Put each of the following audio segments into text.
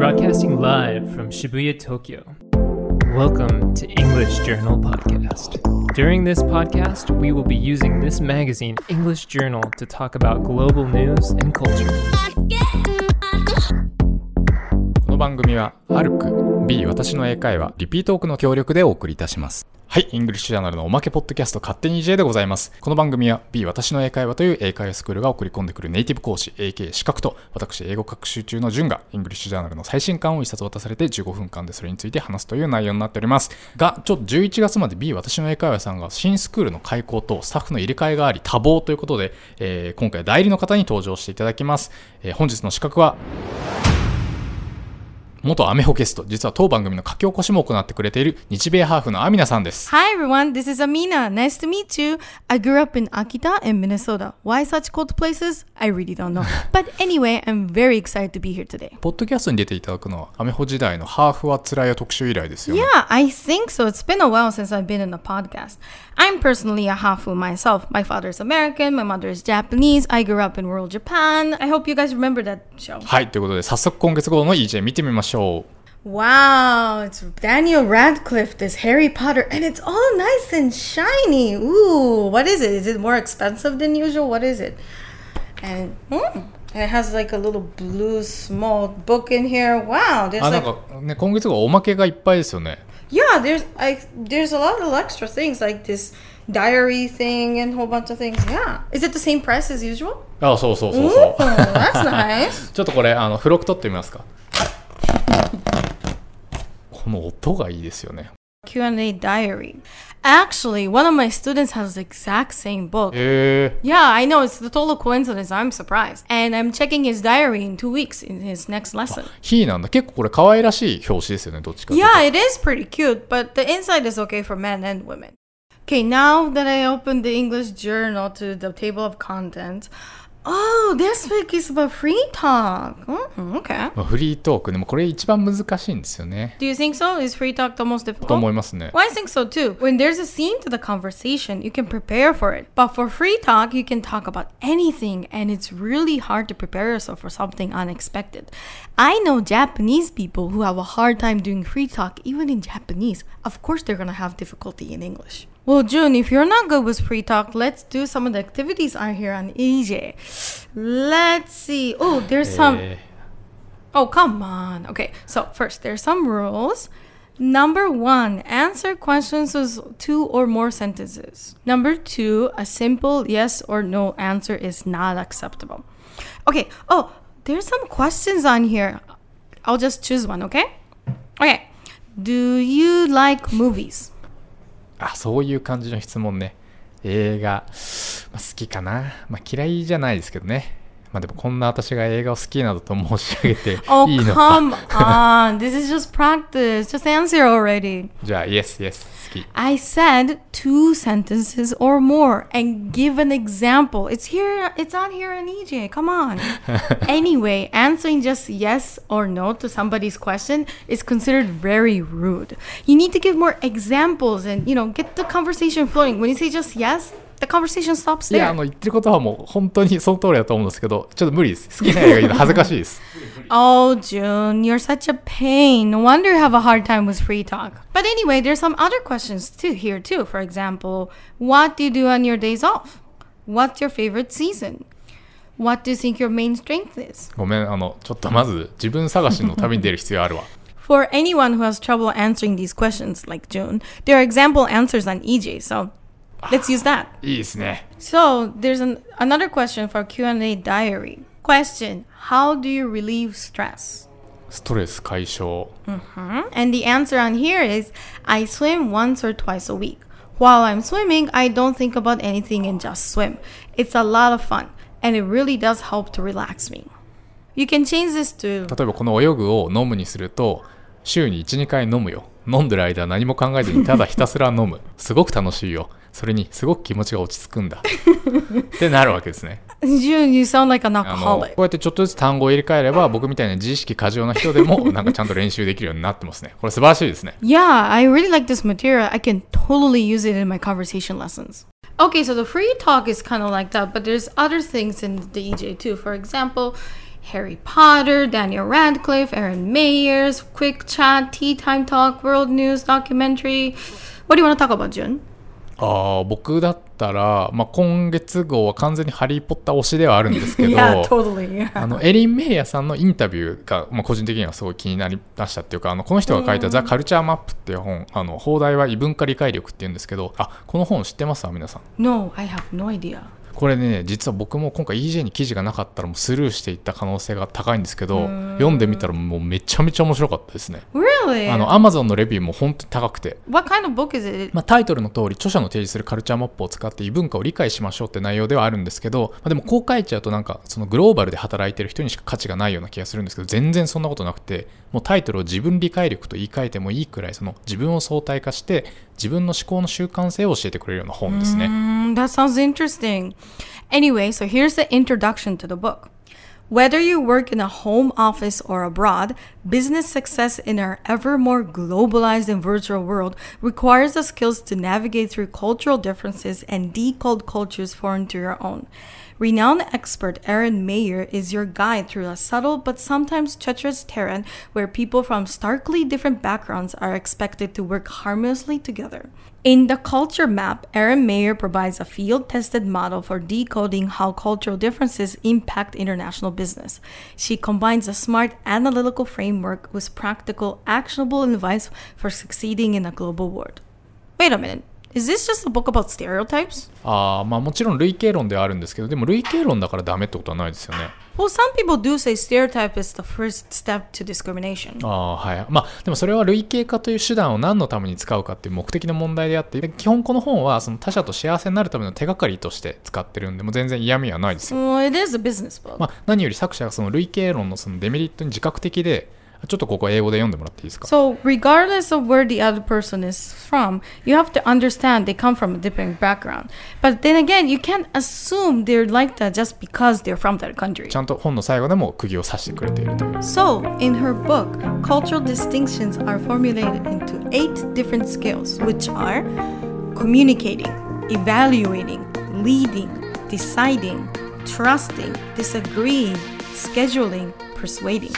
Broadcasting live from Shibuya, Tokyo. Welcome to English Journal Podcast. During this podcast, we will be using this magazine, English Journal, to talk about global news and culture. この番組は、アルク B 私の英会話リピートークの協力でお送りいたします。はい、 English Journal のおまけポッドキャスト勝手に J でございます。この番組は B 私の英会話という英会話スクールが送り込んでくるネイティブ講師 AK 資格と私英語学習中の順が English Journal の最新刊を一冊渡されて15分間でそれについて話すという内容になっております。が、ちょっと11月まで B 私の英会話さんが新スクールの開校とスタッフの入れ替えがあり多忙ということで、えー今回代理の方に登場していただきます。えー本日の資格は元アメホゲスト、実は当番組の書き起こしも行ってくれている日米ハーフのアミナさんです。Hi everyone, this is Amina. Nice to meet you. I grew up in Akita and Minnesota. Why such cold places? I really don't know. But anyway, I'm very excited to be here today. ポッドキャストに出ていただくのは、アメホ時代のハーフはつらいよ特集以来ですよね。Yeah, I think so. It's been a while since I've been in a podcast. I'm personally a hafu myself. My father's American, my mother is Japanese. I grew up in rural Japan. I hope you guys remember that show. はい、ということで、早速今月号の EJ 見てみましょう。Wow, it's Daniel Radcliffe, this Harry Potter, and it's all nice and shiny. Ooh, what is it? Is it more expensive than usual? What is it? And hmm, it has like a little blue small book in here. Wow, there's あ、なん like かね、今月号おまけがいっぱいですよね。 yeah, there's like there's a lot of extra things like this diary thing and a whole bunch of things. Yeah, is it the same price as usual? あ、そうそうそう Ooh, そう。 that's nice. ちょっとこれ、あの、付録取ってみますか。 この音がいいですよね。 Q&A diary. Actually, one of my students has the exact same book. へえ。 Yeah, I know. It's the total coincidence. I'm surprised. And I'm checking his diary in two weeks in his next lesson. ヒーなんだ。結構これ可愛らしい表紙ですよね、どっちかっていうと Yeah, it is pretty cute, but the inside is okay for men and women. Okay, now that I opened the English journal to the table of contents, oh, this week is about free talk. Mm, okay. まあフリートークでもこれ一番難しいんですよね。 Do you think so? Is free talk the most と difficult? 思いますね。 Well, I think so too. When there's a theme to the conversation, you can prepare for it. But for free talk, you can talk about anything, and it's really hard to prepare yourself for something unexpected. I know Japanese people who have a hard time doing free talk, even in Japanese. Of course, they're gonna have difficulty in English. Well, June, if you're not good with free talk, let's do some of the activities on here on EJ. Let's see. Oh, there's eh. some. Oh, come on. Okay, so first, there's some rules. Number one, answer questions with two or more sentences. Number two, a simple yes or no answer is not acceptable. Okay, oh, there's some questions on here. I'll just choose one, okay? Okay, do you like movies? あ、そういう感じの質問ね。映画、まあ、好きかな。まあ、嫌いじゃないですけどね。まあでもこんな私が映画を好きなどと申し上げて Oh, いいのか。 come on. This is just practice. Just answer already. じゃあ、イエス、イエス、好き。 I said two sentences or more and give an example. It's here, it's on here in EJ. Come on. anyway, answering just yes or no to somebody's question is considered very rude. You need to give more examples and, you know, get the conversation flowing. When you say just yes, the conversation stops いや、あ there. の、言ってることはもう本当にその通りだと思うんですけど、ちょっと無理です。好きな映画言うの恥ずかしいです。 Oh, June, you're such a pain. No wonder you have a hard time with free talk. But anyway, there's some other questions too here too. For example, what do you do on your days off? What's your favorite season? What do you think your main strength is? ごめん、あの、ちょっとまず自分探しの旅に出る必要あるわ。 For anyone who has trouble answering these questions, like June, there are example answers on EJ. So let's use that. いいですね。 So there's an, another question for Q&A diary. Question: How do you relieve stress? ストレス解消。 And the answer on here is I swim once or twice a week. While I'm swimming, I don't think about anything and just swim. It's a lot of fun, and it really does help to relax me. You can change this to 例えばこの泳ぐを飲むにすると、週に1、2回飲むよ。飲んでる間何も考えずにただひたすら飲む。すごく楽しいよ。 それにすごく気持ちが落ち着くんだ。ってなるわけですね。June, you sound like an こ.うやってちょっとずつ単語を入れ替えれば僕みたいな自意識過剰な人でもなんかちゃんと練習できるようになってますね。これ素晴らしいですね。Yeah, I really like this material. I can totally use it in my conversation lessons. Okay, so the free talk is kind of like that, but there's other things in the EJ too. For example, Harry Potter, Daniel Radcliffe, Aaron Mayers, Quick Chat, Tea Time Talk, World News Documentary. What do you want to talk about, Jun? あー僕だったら、まあ、今月号は完全に「ハリー・ポッター」推しではあるんですけど yeah, totally. あのエリン・メイヤさんのインタビューが、まあ、個人的にはすごい気になりましたっていうかあのこの人が書いた「ザ・カルチャー・マップ」っていう本あの放題は異文化理解力っていうんですけどあこの本知ってます？皆さん no, I have no idea. これね実は僕も今回 EJ に記事がなかったらもうスルーしていった可能性が高いんですけど読んでみたらもうめちゃめちゃ面白かったですね Really? あの Amazon のレビューも本当に高くて what kind of book is it? まあ、タイトルの通り著者の提示するカルチャーマップを使って異文化を理解しましょうって内容ではあるんですけど、まあ、でもこう書いちゃうとなんかそのグローバルで働いてる人にしか価値がないような気がするんですけど全然そんなことなくてもうタイトルを自分理解力と言い換えてもいいくらいその自分を相対化して自分の思考の習慣性を教えてくれるような本ですね。Mm, that sounds interesting. Anyway, so here's the introduction to the book. Whether you work in a home office or abroad, business success in our ever more globalized and virtual world requires the skills to navigate through cultural differences and decode cultures foreign to your own. Renowned expert Aaron Mayer is your guide through a subtle but sometimes treacherous terrain where people from starkly different backgrounds are expected to work harmoniously together. In the culture map, Aaron Mayer provides a field tested model for decoding how cultural differences impact international business. She combines a smart analytical framework with practical, actionable advice for succeeding in a global world. Wait a minute. Is this just a book about stereotypes? あーまあもちろん類型論ではあるんですけどでも類型論だからダメってことはないですよね。Well, some people do say stereotype is the first step to discrimination. あーはいまあでもそれは類型化という手段を何のために使うかっていう目的の問題であってで基本この本はその他者と幸せになるための手がかりとして使ってるんでもう全然嫌味はないですよ、Well, it is a business book. まあ、何より作者がその類型論のそのデメリットに自覚的でちょっとここ英語で読んでもらっていいですか So, regardless of where the other person is from, you have to understand they come from a different background. But then again, you can't assume they're like that just because they're from that country. ちゃんと本の最後でも釘を刺してくれているという So, in her book, cultural distinctions are formulated into eight different skills, which are communicating, evaluating, leading, deciding, trusting, disagreeing, scheduling, persuading.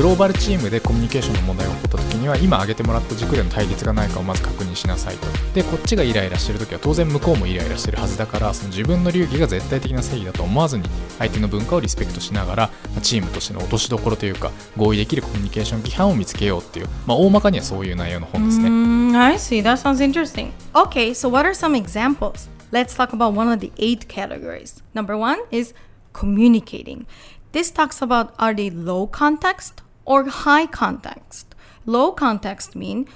グローバルチームでコミュニケーションの問題が起こった時には今挙げてもらった軸での対立がないかをまず確認しなさいとでこっちがイライラしてる時は当然向こうもイライラしてるはずだからその自分の流儀が絶対的な正義だと思わずに相手の文化をリスペクトしながらチームとしての落としどころというか合意できるコミュニケーション規範を見つけようっていう、まあ、大まかにはそういう内容の本ですね、Mm, I see. That sounds interesting. Okay, so what are some examples? Let's talk about one of the eight categories. Number one is communicating. This talks about are they low context? Or high context? Low context mean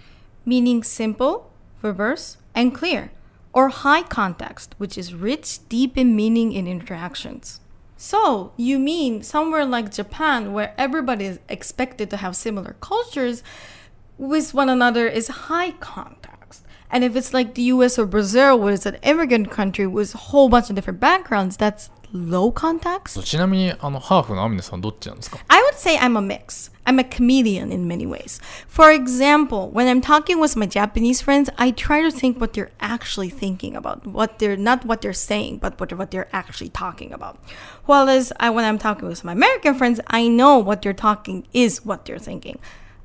meaning simple, verbose, and clear, or high context, which is rich, deep in meaning in interactions. So, you mean somewhere like Japan, where everybody is expected to have similar cultures, with one another is high context. And if it's like the US or Brazil, where it's an immigrant country with a whole bunch of different backgrounds, that's low context. ちなみにあのハーフのアミネさんどっちなんですか I would say I'm a mix. I'm a comedian in many ways. For example, when I'm talking with my Japanese friends, I try to think what they're actually thinking about, what they're not what they're saying, but what, what they're actually talking about. Whereas I, when I'm talking with my American friends, I know what they're talking is what they're thinking.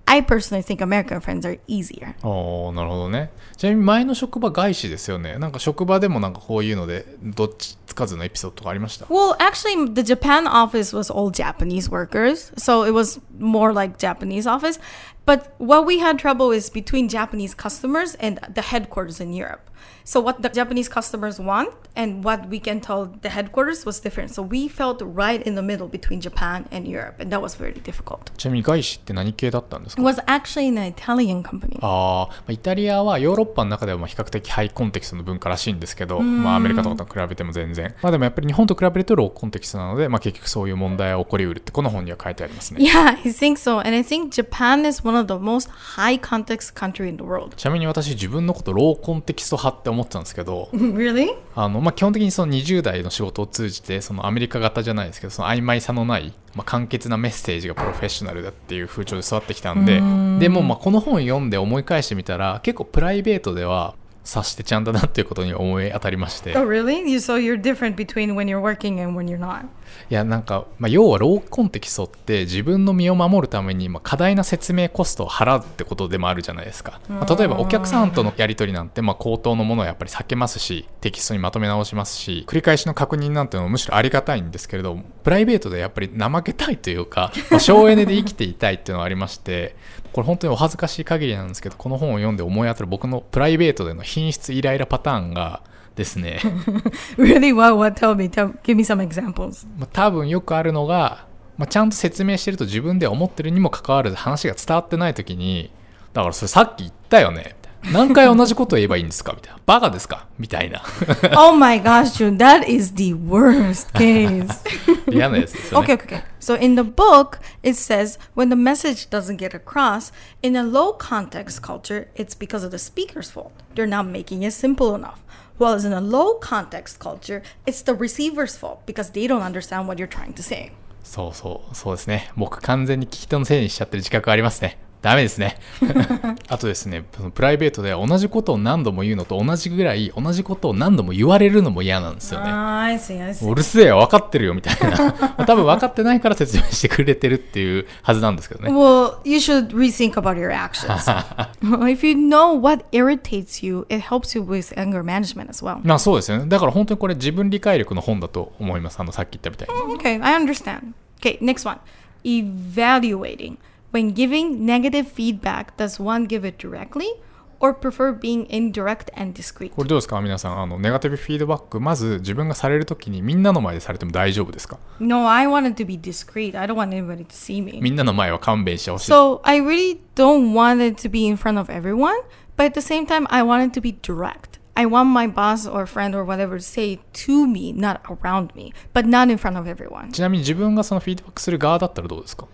I personally think American friends are easier. おーなるほどねちなみに前の職場外資ですよねなんか職場でもなんかこういうのでどっちつかずのエピソードとかありました Well, actually, the Japan office was all Japanese workers, so it was more like Japanese office. But what we had trouble is between Japanese customers and the headquarters in Europe. So what the Japanese customers want and what we can tell the headquarters was different. So we felt right in the middle between Japan and Europe, and that was very difficult. ちなみに外資って何系だったんです It か was actually an Italian company. あーまあイタリアはヨーロッパの中ではまあ比較的ハイコンテキストの文化らしいんですけど、まあ、アメリカとかと比べても全然まあでもやっぱり日本と比べるとローコンテキストなので、まあ、結局そういう問題は起こりうるってこの本には書いてありますね Yeah, I think so. And I think Japan is one of the most high context country in the world. ちなみに私自分のことローコンテキスト派 って思ってたんですけど really? あの、まあ、基本的にその20代の仕事を通じてそのアメリカ型じゃないですけどその曖昧さのない、まあ、簡潔なメッセージがプロフェッショナルだっていう風潮で育ってきたんででもまあこの本読んで思い返してみたら結構プライベートでは察してちゃんだなっていうことに思い当たりまして。Oh, really? You so you're different between when you're working and when you're not. いやなんか、まあ、要はローコンテキストって自分の身を守るために、まあ、過大な説明コストを払うってことでもあるじゃないですか、まあ例えばお客さんとのやり取りなんて、まあ、口頭のものをやっぱり避けますしテキストにまとめ直しますし繰り返しの確認なんていうのもむしろありがたいんですけれどプライベートでやっぱり怠けたいというか、まあ省エネで生きていたいっていうのがありましてこれ本当にお恥ずかしい限りなんですけどこの本を読んで思い当たる僕のプライベートでの品質イライラパターンがですね Really? What? What? Tell me. Tell. Give me some examples. まあ、多分よくあるのが、まあ、ちゃんと説明してると自分で思ってるにもかかわらず話が伝わってない時にだからそれさっき言ったよね何回同じこと言えばいいんですかみたいなバカですかみたいな oh my gosh, June, that is the worst case. 嫌なやつですよね Okay, okay. So in the book, it says when the message doesn't get across, in a low context culture, it's because of the speaker's fault. They're not making it simple enough. Whereas in a low context culture, it's the receiver's fault because they don't understand what you're trying to say. そうそうそうですね僕完全に聞き手のせいにしちゃってる自覚ありますねダメですね あとですねプライベートで同じことを何度も言うのと同じぐらい同じことを何度も言われるのも嫌なんですよね Ah. うるせえよ分かってるよみたいな まあ多分分かってないから説明してくれてるっていうはずなんですけどね Well, you should rethink about your actions. if you know what irritates you, it helps you with anger management as well. まあそうですよね。だから本当にこれ自分理解力の本だと思います。あのさっき言ったみたいに。Okay, I understand. Okay, next one. Evaluating. When giving negative feedback, does one give it directly or prefer being indirect and discreet? これどうですか皆さん。あの、ネガティブフィードバック、まず自分がされるときにみんなの前でされても大丈夫ですか No, I want it to be discreet. I don't want anybody to see me. みんなの前は勘弁してほしい。 So I really don't want it to be in front of everyone, but at the same time, I want it to be direct. I want my boss or friend or whatever to say to me, not around me, but not in front of everyone. ちなみに自分がそのフィードバックする側だったらどうですか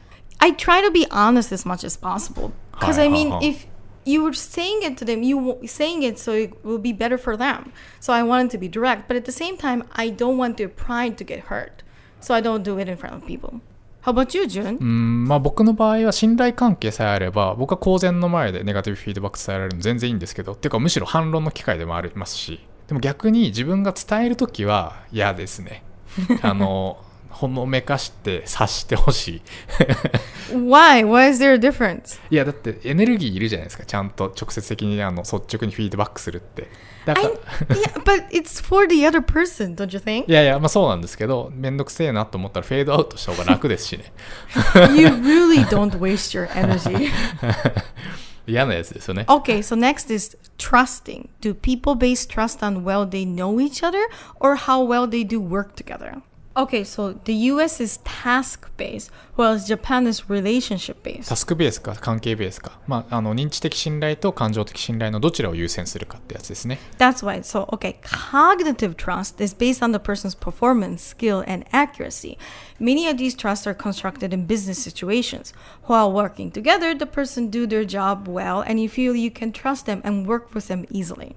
I try to be honest as much as possible because I mean, uh-huh. if you were saying it to them, you w- saying it so it will be better for them. So I want it to be direct, but at the same time, I don't want their pride to get hurt, so I don't do it in front of people. How about you, Jun? うん、まあ僕の場合は信頼関係さえあれば、僕は公然の前でネガティブフィードバック伝えられるの全然いいんですけど、っていうかむしろ反論の機会でもありますし、でも逆に自分が伝えるときは嫌ですね。あの、ほのめかして察してほしい。Why? Why is there a difference? いやだってエネルギーいるじゃないですかちゃんと直接的にあの率直にフィードバックするってだか I, ら yeah, but it's for the other person, don't you think? いやいやまあそうなんですけどめんどくせえなと思ったらフェードアウトした方が楽ですしね you really don't waste your energy. 嫌なやつですよね Okay, so next is trusting. Do people base trust on well they know each other or how well they do work together? Okay, so the US is task based, whereas Japan is relationship based. タスクベースか関係ベースか、まあ、あの認知的信頼と感情的信頼のどちらを優先するかってやつですね That's why. So, okay, cognitive trust is based on the person's performance, skill, and accuracy. Many of these trusts are constructed in business situations. While working together, the person do their job well, and you feel you can trust them and work with them easily.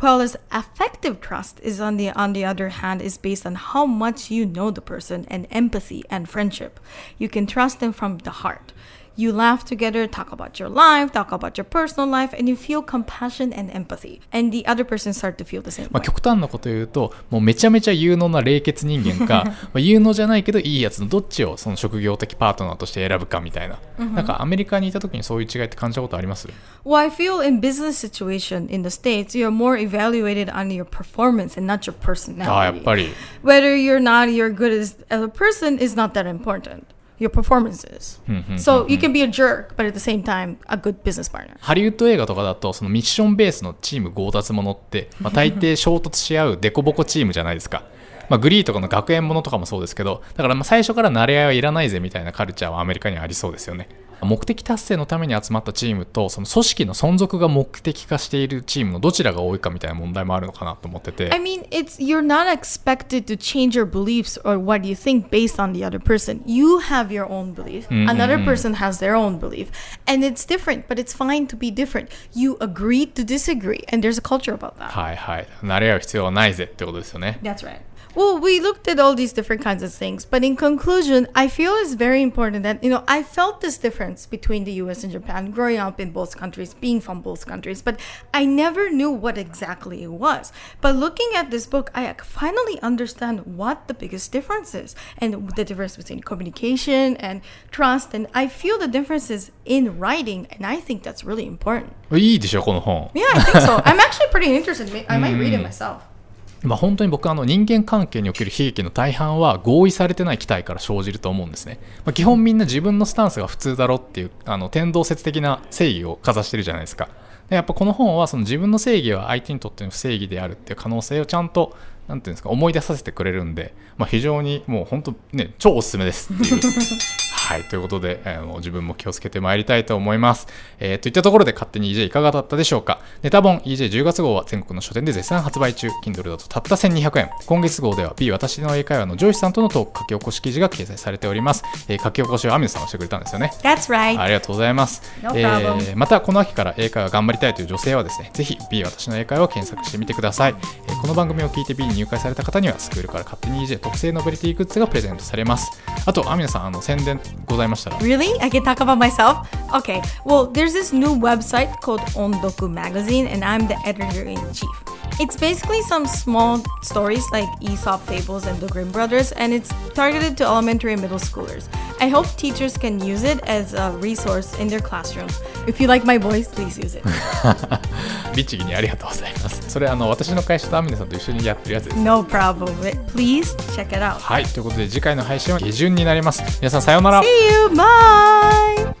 Whereas affective trust is on the on the other hand is based on how much you know the person and empathy and friendship. You can trust them from the heart. You laugh together, talk about your life, talk about your personal life, and you feel compassion and empathy. And the other person start to feel the same まあ.極端なこと言うともうめちゃめちゃ有能な冷血人間かまあ有能じゃないけどいいやつのどっちをその職業的パートナーとして選ぶかみたいな、なんかアメリカにいた時にそういう違いって感じたことあります Well, I feel in business situation in the States, you're more evaluated on your performance and not your ああやっ personality. ぱり Whether you're not you're good as, as a person is not that important. Your performance is. so you can be a jerk, but at the same time, a good business partner. ハリウッド映画とかだとそのミッションベースのチーム強奪ものって、まあ、大抵衝突し合うデコボコチームじゃないですか。まあ、グリーとかの学園ものとかもそうですけどだからまあ最初から慣れ合いはいらないぜみたいなカルチャーはアメリカにはありそうですよね。目的達成のために集まったチームとその組織の存続が目的化しているチームのどちらが多いかみたいな問題もあるのかなと思ってて I mean, it's you're not expected to change your beliefs or what you think based on the other person. You have your own belief. Another person has their own belief. And it's different, but it's fine to be different. You agree to disagree, and there's a culture about that. はいはい慣れ合う必要はないぜってことですよね That's right. Well, we looked at all these different kinds of things, but in conclusion, I feel it's very important that, you know, I felt this difference between the US and Japan growing up in both countries, being from both countries, but I never knew what exactly it was. But looking at this book, I finally understand what the biggest difference is and the difference between communication and trust. And I feel the differences in writing, and I think that's really important. いいでしょこの本 Yeah, I think so. I'm actually pretty interested. I might read it myself. まあ、本当に僕はあの人間関係における悲劇の大半は合意されてない期待から生じると思うんですね、まあ、基本みんな自分のスタンスが普通だろっていうあの天動説的な正義をかざしてるじゃないですか。でやっぱこの本はその自分の正義は相手にとっての不正義であるっていう可能性をちゃんとなんていうんですか思い出させてくれるんで、まあ、非常にもう本当ね超おすすめですっていう。はいということで、えー自分も気をつけてまいりたいと思います、えーといったところで勝手に EJ いかがだったでしょうかネタ本 EJ10 月号は全国の書店で絶賛発売中 Kindle だとたった1200円今月号では B 私の英会話のジョイスさんとのトーク書き起こし記事が掲載されております、えー書き起こしをアミノさんがしてくれたんですよね That's right. ありがとうございます。No problem. ーまたこの秋から英会話頑張りたいという女性はですね、ぜひ B 私の英会話を検索してみてください。えーこの番組を聞いて B に入会された方にはスクールから勝手に EJ 特製ノベリティグッズがプレゼントされます。あと、アミナさん、あの宣伝ございましたら。 Really? I can talk about myself? Okay. Well, there's this new website called Ondoku Magazine, and I'm the editor in chief. It's basically some small stories like Aesop fables and the Grimm brothers, and it's targeted to elementary and middle schoolers. I hope teachers can use it as a resource in their classrooms. If you like my voice, please use it. 律儀にありがとうございます。それ、あの私の会社とアミナさんと一緒にやってるやつです。 No problem. Please check it out. はい、ということで次回の配信は下旬になります。皆さんさようなら。 See you. Bye.